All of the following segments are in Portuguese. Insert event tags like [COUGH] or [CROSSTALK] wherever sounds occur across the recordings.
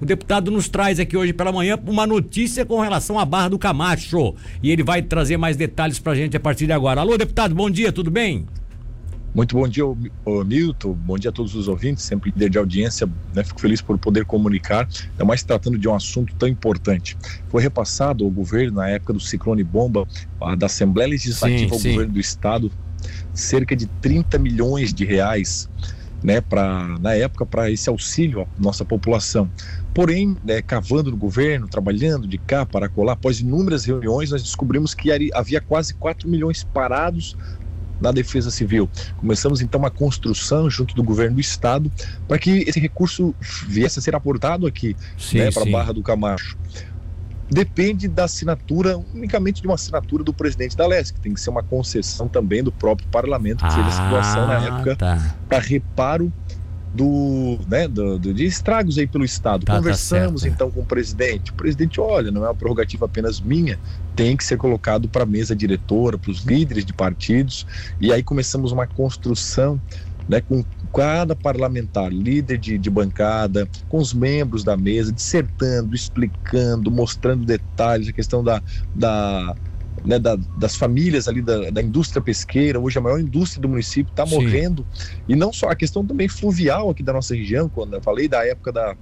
o deputado nos traz aqui hoje pela manhã uma notícia com relação à Barra do Camacho. E ele vai trazer mais detalhes pra gente a partir de agora. Alô, deputado, bom dia, tudo bem? Muito bom dia, Milton. Bom dia a todos os ouvintes, sempre líder de audiência. Né? Fico feliz por poder comunicar, ainda mais tratando de um assunto tão importante. Foi repassado ao governo, na época do ciclone bomba, da Assembleia Legislativa sim, ao sim. governo do Estado, cerca de 30 milhões de reais. Né, pra, na época, para esse auxílio à nossa população. Porém, né, cavando no governo, trabalhando de cá para colar, após inúmeras reuniões, nós descobrimos que havia quase 4 milhões parados na Defesa Civil. Começamos então uma construção junto do governo do estado para que esse recurso viesse a ser aportado aqui né, para a Barra do Camacho. Depende da assinatura, unicamente de uma assinatura do presidente da LESC, que tem que ser uma concessão também do próprio parlamento, que ah, seja a situação na época tá. para reparo do, né, do, do, de estragos aí pelo Estado. Tá, tá Conversamos tá então com o presidente. O presidente, olha, não é uma prerrogativa apenas minha, tem que ser colocado para a mesa diretora, para os líderes de partidos, e aí começamos uma construção né, com cada parlamentar, líder de, de, bancada, com os membros da mesa, dissertando, explicando, mostrando detalhes, a questão da, da né, da, das famílias ali da, da, indústria pesqueira, hoje a maior indústria do município está morrendo. E não só a questão também fluvial aqui da nossa região, quando eu falei da época da,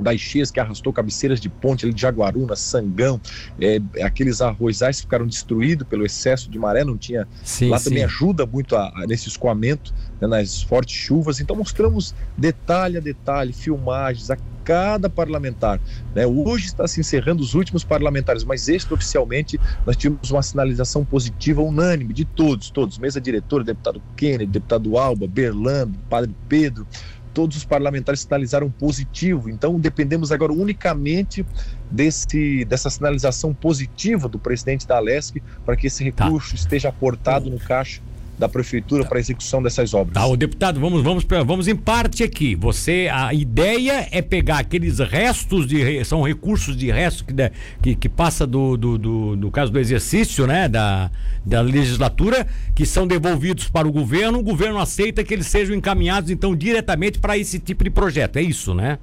das cheias que arrastou cabeceiras de ponte ali de Jaguaruna, Sangão, é, aqueles arrozais ficaram destruídos pelo excesso de maré, não tinha. Sim, lá sim. também ajuda muito a, a, nesse escoamento, né, nas fortes chuvas. Então mostramos detalhe a detalhe, filmagens, a cada parlamentar. Né? Hoje está se encerrando os últimos parlamentares, mas extraoficialmente nós tivemos uma sinalização positiva unânime de todos, todos, mesa diretora, deputado Kennedy, deputado Alba, Berlando, Padre Pedro, todos os parlamentares sinalizaram positivo. Então dependemos agora unicamente desse, dessa sinalização positiva do presidente da Alesc para que esse tá. recurso tá. esteja aportado no caixa da prefeitura para execução dessas obras. Tá, o deputado, vamos, vamos, vamos em parte aqui. Você, a ideia é pegar aqueles restos de são recursos de resto que, que, que passa do, do, do, do, caso do exercício, né, da, da legislatura, que são devolvidos para o governo. O governo aceita que eles sejam encaminhados então diretamente para esse tipo de projeto. É isso, né?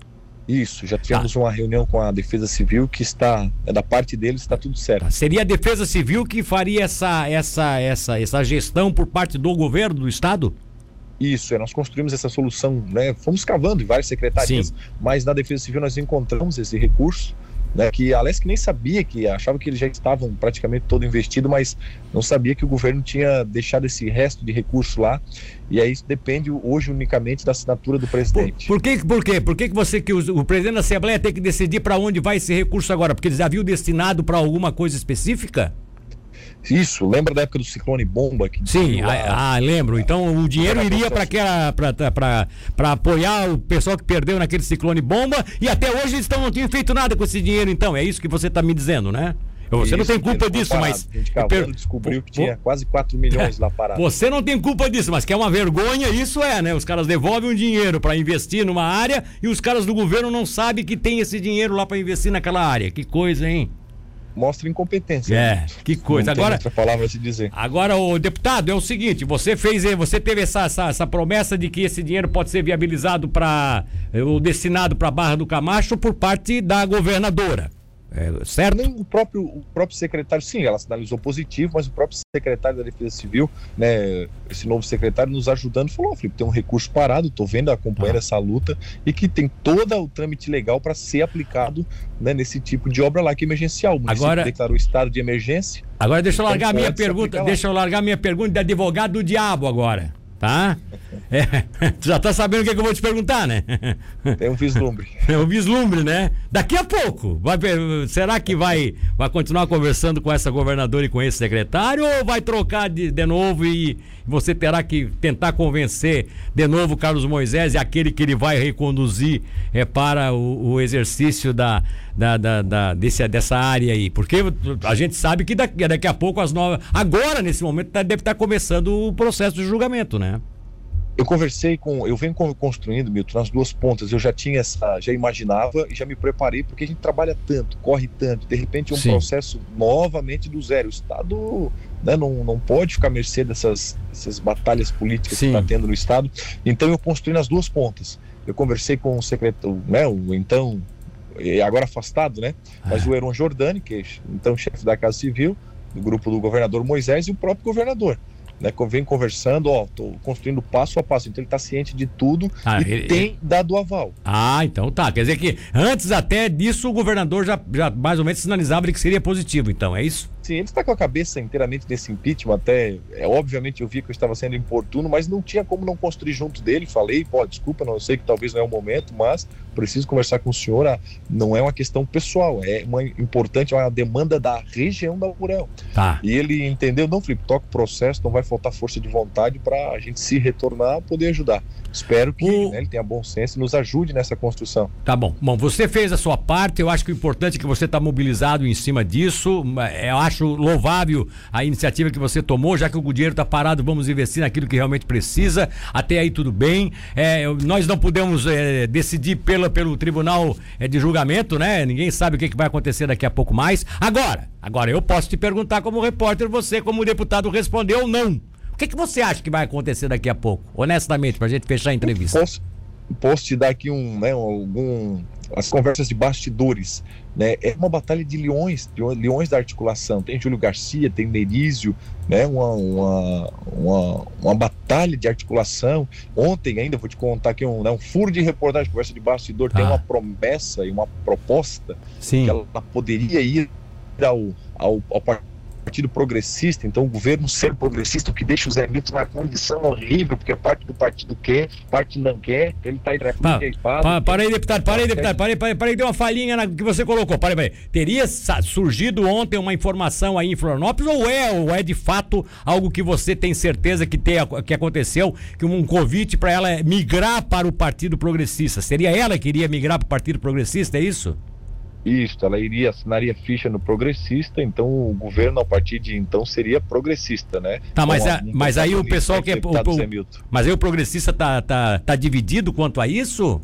Isso, já tivemos tá. uma reunião com a Defesa Civil que está, é da parte deles, está tudo certo. Tá. Seria a Defesa Civil que faria essa, essa, essa, essa gestão por parte do governo do Estado? Isso, é, nós construímos essa solução, né? Fomos cavando em várias secretarias, Sim. mas na Defesa Civil nós encontramos esse recurso né, que a Alesc nem sabia que achava que eles já estavam praticamente todo investido, mas não sabia que o governo tinha deixado esse resto de recurso lá. E aí isso depende hoje unicamente da assinatura do presidente. Por, por que por quê? Por que, que você que o, o presidente da Assembleia tem que decidir para onde vai esse recurso agora? Porque eles haviam destinado para alguma coisa específica? Isso, lembra da época do ciclone bomba? Que Sim, ah, ah, lembro. Então o dinheiro iria para apoiar o pessoal que perdeu naquele ciclone bomba e até hoje eles não tinham feito nada com esse dinheiro, então. É isso que você está me dizendo, né? Você isso, não tem culpa disso, mas. A gente per... descobriu que tinha quase 4 milhões lá parado. [LAUGHS] Você não tem culpa disso, mas que é uma vergonha, isso é, né? Os caras devolvem o dinheiro para investir numa área e os caras do governo não sabem que tem esse dinheiro lá para investir naquela área. Que coisa, hein? Mostra incompetência. É, né? que coisa. Agora, outra palavra a se dizer. Agora, o deputado, é o seguinte: você fez, você teve essa, essa, essa promessa de que esse dinheiro pode ser viabilizado para ou destinado para a Barra do Camacho por parte da governadora. É, certo? Nem o próprio, o próprio secretário, sim, ela sinalizou positivo, mas o próprio secretário da Defesa Civil, né, esse novo secretário nos ajudando, falou: oh, Felipe, tem um recurso parado, estou vendo, acompanhando ah. essa luta e que tem todo o trâmite legal para ser aplicado né, nesse tipo de obra lá que é emergencial. O agora declarou estado de emergência. Agora deixa eu então largar a minha pergunta, deixa eu largar minha pergunta de advogado do diabo agora tá? É, [LAUGHS] tu já tá sabendo o que, é que, eu vou te perguntar, né? Tem um vislumbre. [LAUGHS] É um vislumbre, né? Daqui a pouco, vai, será que vai, vai continuar conversando com essa governadora e com esse secretário ou vai trocar de, de novo e você terá que tentar convencer de novo Carlos Moisés e aquele que ele vai reconduzir é, para o, o exercício da, da, da, da, desse, dessa área aí? Porque a gente sabe que daqui, daqui a pouco as novas. Agora, nesse momento, tá, deve estar tá começando o processo de julgamento, né? Eu conversei com, eu venho construindo, Milton, nas duas pontas. Eu já tinha essa, já imaginava e já me preparei, porque a gente trabalha tanto, corre tanto. De repente, é um Sim. processo novamente do zero. O Estado né, não, não pode ficar à mercê dessas, dessas batalhas políticas Sim. que está tendo no Estado. Então, eu construí nas duas pontas. Eu conversei com o secretário, né, o então agora afastado, né? Mas o Heron Jordani, que é então chefe da Casa Civil, do grupo do governador Moisés e o próprio governador né, vem conversando, ó, tô construindo passo a passo. Então ele está ciente de tudo ah, e ele, tem dado aval. Ah, então tá. Quer dizer que antes até disso o governador já, já mais ou menos sinalizava que seria positivo, então, é isso? Sim, ele está com a cabeça inteiramente nesse impeachment, até, é, obviamente eu vi que eu estava sendo importuno, mas não tinha como não construir junto dele, falei, pô, desculpa, não, sei que talvez não é o momento, mas preciso conversar com o senhor, ah, não é uma questão pessoal, é uma importante, é uma demanda da região da Urel. Tá. E ele entendeu, não, Felipe, toca o processo, não vai faltar força de vontade para a gente se retornar, poder ajudar. Espero que o... né, ele tenha bom senso e nos ajude nessa construção. Tá bom. Bom, você fez a sua parte, eu acho que o importante é que você está mobilizado em cima disso, eu acho acho louvável a iniciativa que você tomou, já que o dinheiro está parado, vamos investir naquilo que realmente precisa. Até aí tudo bem. É, nós não podemos é, decidir pela, pelo tribunal é, de julgamento, né? Ninguém sabe o que, que vai acontecer daqui a pouco mais. Agora, agora eu posso te perguntar como repórter, você como deputado respondeu ou não. O que, que você acha que vai acontecer daqui a pouco? Honestamente, para a gente fechar a entrevista. Posso, posso te dar aqui um, né, algum as conversas de bastidores. Né? É uma batalha de leões, de leões da articulação. Tem Júlio Garcia, tem Nerísio, né? uma, uma, uma, uma batalha de articulação. Ontem ainda, vou te contar aqui um, né? um furo de reportagem, conversa de bastidor, ah. tem uma promessa e uma proposta Sim. que ela poderia ir ao, ao, ao partido progressista, então o governo ser progressista, o que deixa o Zé Milton na condição horrível, porque parte do partido quer, parte não quer, ele está entre a cruz e a espada. Para aí, deputado, para aí, deputado, para aí, para aí, para aí, deu uma falhinha na que você colocou, para aí, para aí. Teria surgido ontem uma informação aí em Florianópolis ou é, ou é de fato algo que você tem certeza que, tem, que aconteceu, que um convite para ela migrar para o Partido Progressista? Seria ela que iria migrar para o Partido Progressista, é isso? Isso, ela iria assinaria ficha no progressista, então o governo a partir de então seria progressista, né? Tá, mas, a, mas aí o pessoal que é o, o, mas aí o progressista tá, tá, tá dividido quanto a isso?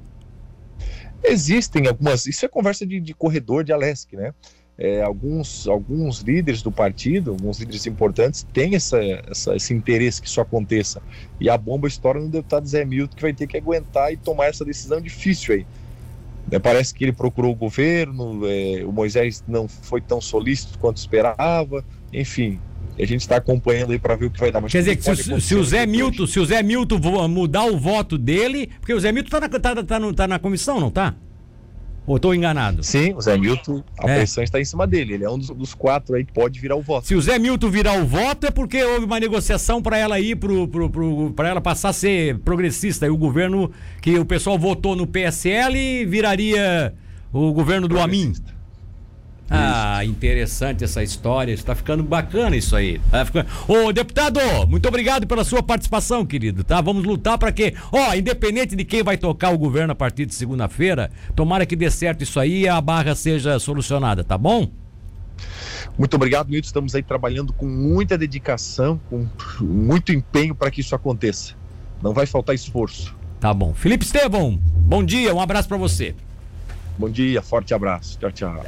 Existem algumas, isso é conversa de, de corredor de Alesc, né? É, alguns, alguns líderes do partido, alguns líderes importantes, têm essa, essa, esse interesse que isso aconteça. E a bomba estoura no deputado Zé Milton, que vai ter que aguentar e tomar essa decisão difícil aí. É, parece que ele procurou o governo, é, o Moisés não foi tão solícito quanto esperava, enfim. A gente está acompanhando aí para ver o que vai dar. Mas Quer dizer se, se, o Zé Milton, se o Zé Milton mudar o voto dele, porque o Zé Milton está na, tá, tá, tá na comissão, não tá? Ou estou enganado? Sim, o Zé Milton, a é. pressão está em cima dele. Ele é um dos, dos, quatro aí que pode virar o voto. Se o Zé Milton virar o voto, é porque houve uma negociação para ela ir para ela passar a ser progressista. E o governo que o pessoal votou no PSL viraria o governo do Amin. Ah, interessante essa história. Está ficando bacana isso aí. Tá ficando... Ô, deputado, muito obrigado pela sua participação, querido. Tá? Vamos lutar para que, ó, independente de quem vai tocar o governo a partir de segunda-feira, tomara que dê certo isso aí e a barra seja solucionada, tá bom? Muito obrigado, Milton. Estamos aí trabalhando com muita dedicação, com muito empenho para que isso aconteça. Não vai faltar esforço. Tá bom. Felipe Estevão, bom dia, um abraço para você. Bom dia, forte abraço. Tchau, tchau.